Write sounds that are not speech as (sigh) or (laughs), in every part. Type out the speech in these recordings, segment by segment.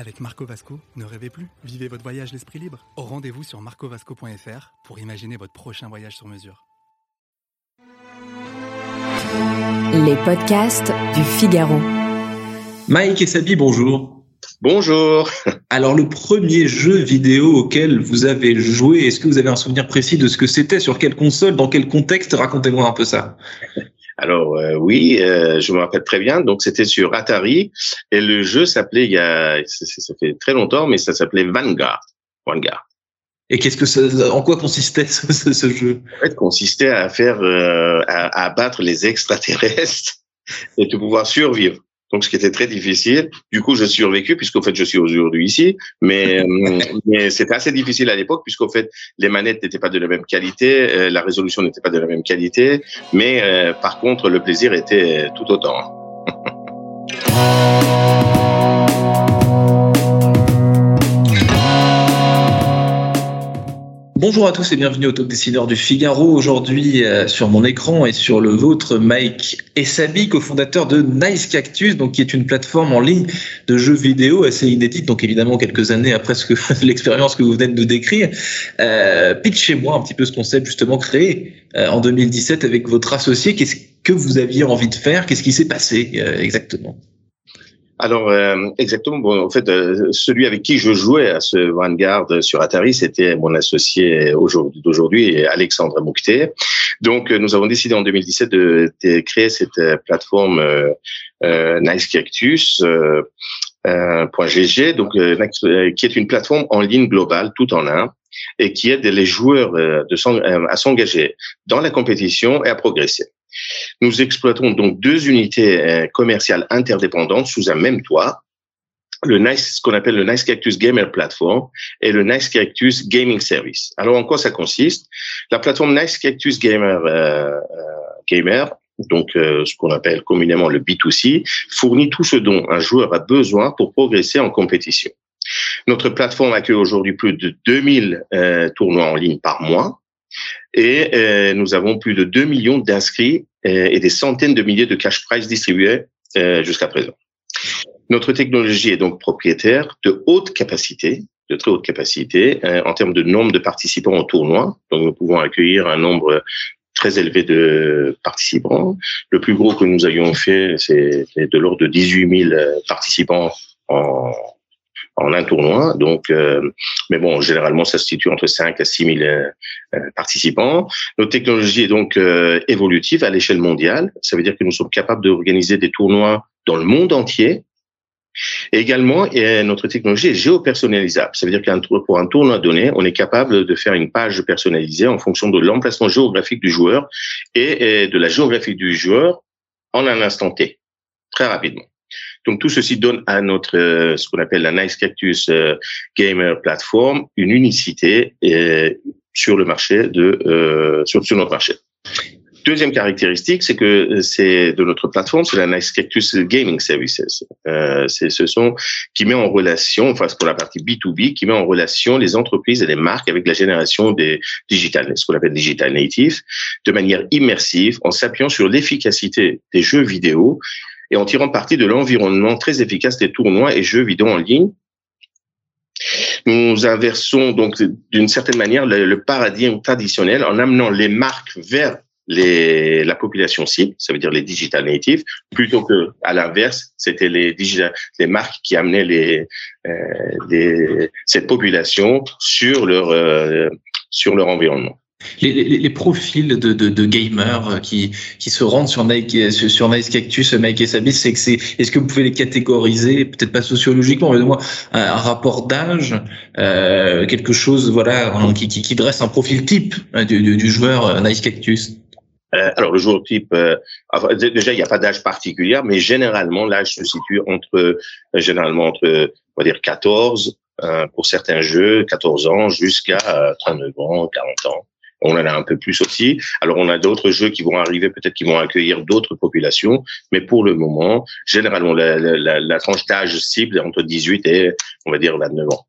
Avec Marco Vasco, ne rêvez plus, vivez votre voyage l'esprit libre. Au rendez-vous sur marcovasco.fr pour imaginer votre prochain voyage sur mesure. Les podcasts du Figaro. Mike et Sabi, bonjour. Bonjour. (laughs) Alors le premier jeu vidéo auquel vous avez joué, est-ce que vous avez un souvenir précis de ce que c'était, sur quelle console, dans quel contexte? Racontez-moi un peu ça. Alors euh, oui, euh, je me rappelle très bien. Donc c'était sur Atari et le jeu s'appelait il y a ça, fait très longtemps, mais ça s'appelait Vanguard. Vanguard. Et qu'est-ce que ça, en quoi consistait ce, ce, ce jeu? En fait, consistait à faire euh, à, à abattre les extraterrestres (laughs) et de pouvoir survivre. Donc, ce qui était très difficile. Du coup, je suis survécu puisqu'au fait, je suis aujourd'hui ici. Mais, (laughs) euh, mais c'était assez difficile à l'époque puisqu'au fait, les manettes n'étaient pas de la même qualité, euh, la résolution n'était pas de la même qualité. Mais euh, par contre, le plaisir était tout autant. (laughs) Bonjour à tous et bienvenue au Top Décideur du Figaro. Aujourd'hui, euh, sur mon écran et sur le vôtre, Mike Essabi, cofondateur de Nice Cactus, donc qui est une plateforme en ligne de jeux vidéo assez inédite, donc évidemment quelques années après ce que (laughs) l'expérience que vous venez de nous décrire. Euh, Pitchez-moi un petit peu ce concept justement créé euh, en 2017 avec votre associé. Qu'est-ce que vous aviez envie de faire? Qu'est-ce qui s'est passé euh, exactement? Alors euh, exactement. Bon, en fait, euh, celui avec qui je jouais à ce Vanguard sur Atari, c'était mon associé aujourd'hui d'aujourd'hui, Alexandre Moukté. Donc, euh, nous avons décidé en 2017 de, créer cette euh, plateforme euh. .gg, donc qui est une plateforme en ligne globale, tout en un, et qui aide les joueurs à s'engager dans la compétition et à progresser. Nous exploitons donc deux unités euh, commerciales interdépendantes sous un même toit. Le Nice, ce qu'on appelle le Nice Cactus Gamer Platform et le Nice Cactus Gaming Service. Alors, en quoi ça consiste? La plateforme Nice Cactus Gamer euh, euh, Gamer donc euh, ce qu'on appelle communément le B2C, fournit tout ce dont un joueur a besoin pour progresser en compétition. Notre plateforme accueille aujourd'hui plus de 2000 euh, tournois en ligne par mois et euh, nous avons plus de 2 millions d'inscrits euh, et des centaines de milliers de cash prize distribués euh, jusqu'à présent. Notre technologie est donc propriétaire de haute capacité, de très haute capacité euh, en termes de nombre de participants au tournoi. Donc nous pouvons accueillir un nombre très élevé de participants. Le plus gros que nous ayons fait, c'est de l'ordre de 18 000 participants en, en un tournoi. Donc, euh, mais bon, généralement, ça se situe entre 5 à 6 000 euh, participants. Notre technologie est donc euh, évolutive à l'échelle mondiale. Ça veut dire que nous sommes capables d'organiser des tournois dans le monde entier. Et également, et notre technologie est géopersonnalisable. Ça veut dire qu'un pour un tournoi donné, on est capable de faire une page personnalisée en fonction de l'emplacement géographique du joueur et de la géographie du joueur en un instant T, très rapidement. Donc tout ceci donne à notre euh, ce qu'on appelle la Nice Cactus euh, Gamer Platform une unicité euh, sur le marché de euh, sur, sur notre marché. Deuxième caractéristique, c'est que c'est de notre plateforme, c'est la Nice Cactus Gaming Services. Euh, c'est ce sont qui met en relation, enfin pour la partie B2B, qui met en relation les entreprises et les marques avec la génération des digital, ce qu'on appelle digital native, de manière immersive, en s'appuyant sur l'efficacité des jeux vidéo et en tirant parti de l'environnement très efficace des tournois et jeux vidéo en ligne. Nous inversons donc d'une certaine manière le, paradigme traditionnel en amenant les marques vers les, la population cible, ça veut dire les digital natives, plutôt que à l'inverse, c'était les digital, les marques qui amenaient les, euh, les cette population sur leur euh, sur leur environnement. Les, les, les, profils de, de, de, gamers qui, qui se rendent sur Nike, sur Nice Cactus, Mike et Sabis, c'est que c'est, est-ce que vous pouvez les catégoriser, peut-être pas sociologiquement, mais moi, un, un rapport d'âge, euh, quelque chose, voilà, qui, qui, qui, dresse un profil type hein, du, du, du joueur Nice Cactus? Euh, alors le joueur type, euh, déjà il n'y a pas d'âge particulier, mais généralement l'âge se situe entre, euh, généralement entre, on va dire 14 pour certains jeux, 14 ans jusqu'à 39 ans, 40 ans. On en a un peu plus aussi. Alors on a d'autres jeux qui vont arriver, peut-être qui vont accueillir d'autres populations, mais pour le moment, généralement la, tranche d'âge cible est entre 18 et on va dire 29 ans.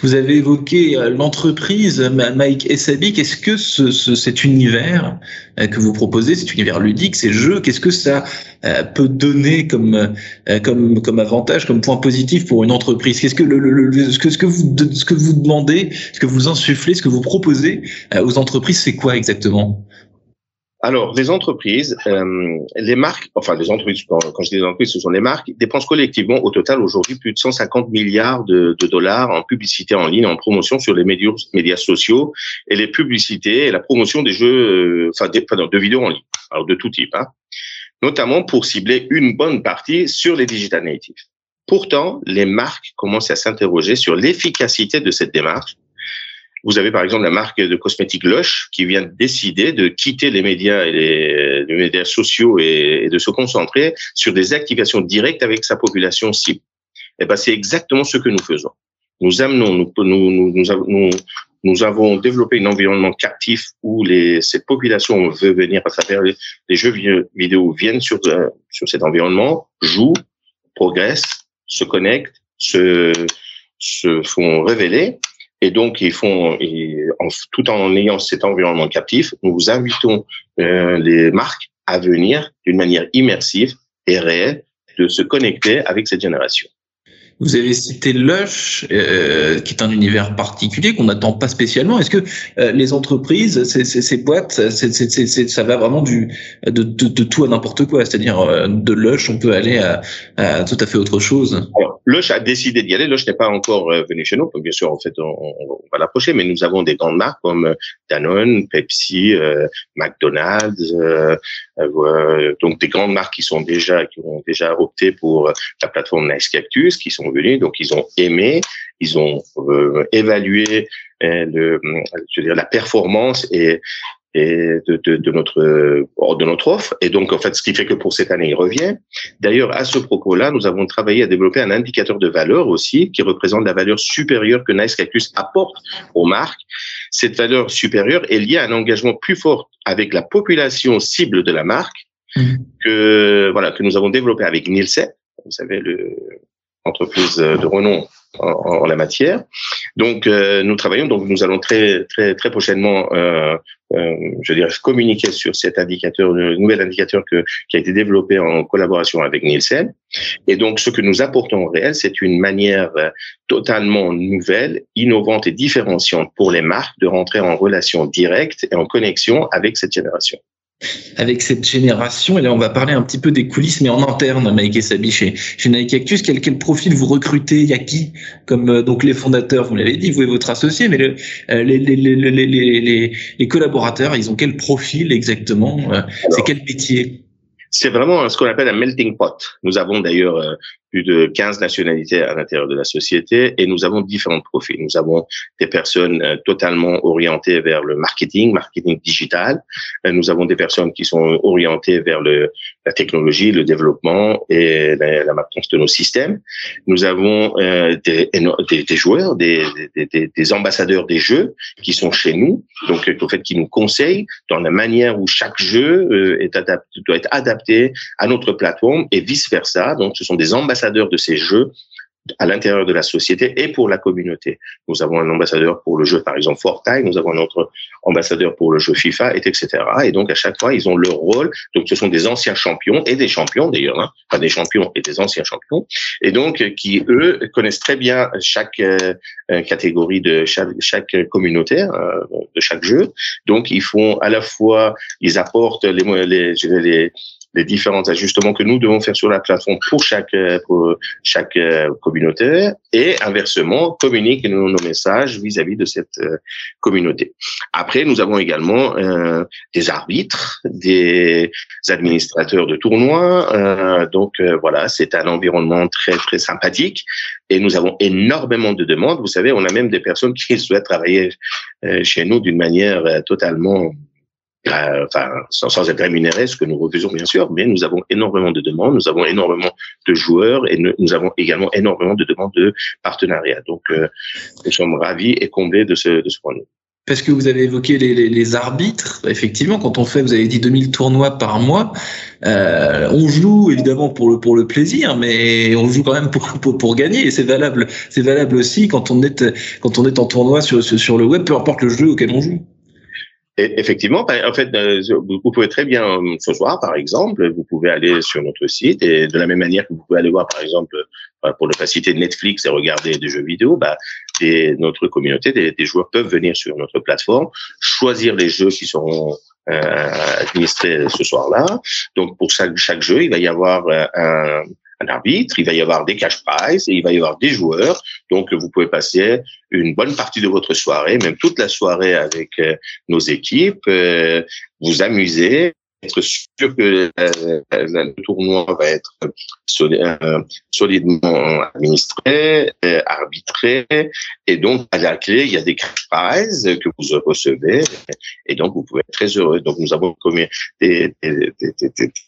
Vous avez évoqué euh, l'entreprise Mike Essabi. Qu'est-ce que ce, cet univers euh, que vous proposez, cet univers ludique, ces jeux, qu'est-ce que ça euh, peut donner comme comme comme avantage, comme point positif pour une entreprise? Qu'est-ce que le, ce que ce que vous ce que vous demandez, ce que vous insufflez, ce que vous proposez aux entreprises, c'est quoi exactement? Alors, les entreprises, euh, les marques, enfin les entreprises, quand, je dis les entreprises, ce sont les marques, dépensent collectivement au total aujourd'hui plus de 150 milliards de, dollars en publicité en ligne, en promotion sur les médias, sociaux et les publicités et la promotion des jeux, euh, enfin, de vidéos en ligne, alors de tout type, hein, notamment pour cibler une bonne partie sur les digital natives. Pourtant, les marques commencent à s'interroger sur l'efficacité de cette démarche vous avez par exemple la marque de cosmétiques Lush qui vient de décider de quitter les médias et les, médias sociaux et, de se concentrer sur des activations directes avec sa population cible. Et eh ben c'est exactement ce que nous faisons. Nous amenons, nous, nous, nous, nous, avons développé un environnement captif où les, cette population veut venir à travers les, les jeux vidéo viennent sur, euh, sur cet environnement, jouent, progressent, se connectent, se, se font révéler et donc, ils font, tout en ayant cet environnement captif, nous invitons euh, les marques à venir d'une manière immersive et réelle de se connecter avec cette génération. Vous avez cité Lush, euh, qui est un univers particulier qu'on n'attend pas spécialement. Est-ce que euh, les entreprises, ces, ces, ces boîtes, c'est, ça va vraiment du de, de, de tout à n'importe quoi? C'est-à-dire euh, de Lush, on peut aller à, à, tout à fait autre chose. Alors, Lush a décidé d'y aller. Lush n'est pas encore euh, venu chez nous. Bien sûr, en fait, on, on va l'approcher, mais nous avons des grandes marques comme Danone, Pepsi, McDonald's, donc des grandes marques qui sont déjà qui ont déjà opté pour la plateforme Nice Cactus, qui sont venus, donc ils ont aimé, ils ont euh, évalué euh, le, je veux dire, la performance et, et de, de, de, notre de notre offre. Et donc, en fait, ce qui fait que pour cette année, il revient. D'ailleurs, à ce propos-là, nous avons travaillé à développer un indicateur de valeur aussi, qui représente la valeur supérieure que Nice Cactus apporte aux marques. Cette valeur supérieure est liée à un engagement plus fort avec la population cible de la marque mmh. que voilà que nous avons développé avec Nielsen. Vous savez le entreprise de renom en, la matière. Donc, euh, nous travaillons. Donc, nous allons très très très prochainement, euh, euh, je dirais, communiquer sur cet indicateur, le nouvel indicateur que, qui a été développé en collaboration avec Nielsen. Et donc, ce que nous apportons au réel, c'est une manière totalement nouvelle, innovante et différenciante pour les marques de rentrer en relation directe et en connexion avec cette génération avec cette génération. Et là, on va parler un petit peu des coulisses, mais en interne, Mike et Sabi, chez, chez Nike Cactus. Quel, quel profil vous recrutez? Il y a qui? Comme euh, donc les fondateurs, vous l'avez dit, vous et votre associé, mais le, euh, les, les, les, les, les, collaborateurs, ils ont quel profil exactement? Euh, C'est quel métier? c'est vraiment ce qu'on appelle un melting pot. Nous avons d'ailleurs plus de 15 nationalités à l'intérieur de la société et nous avons différents profils. Nous avons des personnes euh, totalement orientées vers le marketing, marketing digital. Euh, nous avons des personnes qui sont orientées vers le, la technologie, le développement et la, maintenance de nos systèmes. Nous avons euh, des, des, des, joueurs, des, des, ambassadeurs des jeux qui sont chez nous, donc au fait qui nous conseillent dans la manière où chaque jeu est adapté, doit être adapté à notre plateforme et vice versa. Donc ce sont des ambassadeurs de ces jeux à l'intérieur de la société et pour la communauté. Nous avons un ambassadeur pour le jeu, par exemple, Fortnite, nous avons un autre ambassadeur pour le jeu FIFA, etc. Et donc, à chaque fois, ils ont leur rôle. Donc, ce sont des anciens champions et des champions, d'ailleurs, hein, pas des champions et des anciens champions. Et donc, qui, eux, connaissent très bien chaque euh, catégorie de chaque, chaque communauté, euh, de chaque jeu. Donc, ils font à la fois, ils apportent les, les, les les différents ajustements que nous devons faire sur la plateforme pour chaque euh, pour chaque euh, communauté et inversement communiquent nos, messages vis-à-vis de cette euh, communauté. Après, nous avons également des arbitres, des administrateurs de tournois. donc voilà, c'est un environnement très très sympathique et nous avons énormément de demandes. Vous savez, on a même des personnes qui (laughs) souhaitent travailler chez nous d'une manière totalement euh, enfin, sans, sans, être rémunéré, ce que nous refusons bien sûr, mais nous avons énormément de demandes, nous avons énormément de joueurs et nous, avons également énormément de demandes de partenariats. Donc, euh, nous sommes ravis et comblés de ce, de ce point de vue. parce que vous avez évoqué les, les, les, arbitres. Effectivement, quand on fait, vous avez dit 2000 tournois par mois, euh, on joue évidemment pour le pour le plaisir, mais on joue quand même pour pour, pour gagner. Et c'est valable, c'est valable aussi quand on est quand on est en tournoi sur sur le web, peu importe le jeu auquel on joue. Effectivement, en fait, euh, vous pouvez très bien euh, ce soir, par exemple, vous pouvez aller sur notre site et de la même manière que vous pouvez aller voir, par exemple, euh, pour ne pas citer Netflix et regarder des jeux vidéo, bah, notre communauté, des, joueurs peuvent venir sur notre plateforme, choisir les jeux qui seront euh, administrés ce soir-là. Donc, pour chaque jeu, il va y avoir un, un arbitre, il va y avoir des cash prizes et il va y avoir des joueurs. Donc, vous pouvez passer une bonne partie de votre soirée, même toute la soirée avec euh, nos équipes, euh, vous amuser être sûr que euh, le tournoi va être euh, solidement administré, euh, arbitré, et donc à la clé il y a des cash prizes que vous recevez, et donc vous pouvez être très heureux. Donc nous avons commis des des,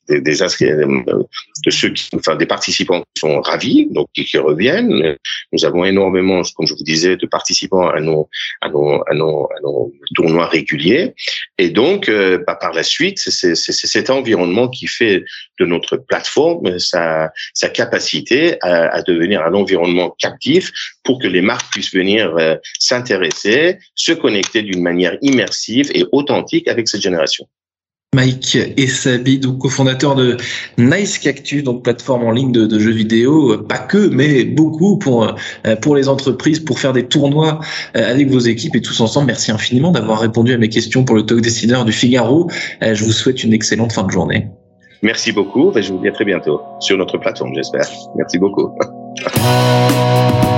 des, des, inscrits de ceux qui, enfin des participants qui sont ravis, donc qui, qui reviennent. Nous avons énormément, comme je vous disais, de participants à nos à nos à nos, à nos tournois réguliers, et donc bah, par la suite c'est cet environnement qui fait de notre plateforme sa, capacité à, à, devenir un environnement captif pour que les marques puissent venir euh, s'intéresser, se connecter d'une manière immersive et authentique avec cette génération. Mike Essabi, donc cofondateur de Nice Cactus, donc plateforme en ligne de, jeux vidéo, pas que, mais beaucoup pour euh, pour les entreprises, pour faire des tournois euh, avec vos équipes et tous ensemble. Merci infiniment d'avoir répondu à mes questions pour le talk dessineur du Figaro. Euh, je vous souhaite une excellente fin de journée. Merci beaucoup et je vous dis à très bientôt sur notre plateforme, j'espère. Merci beaucoup. (laughs)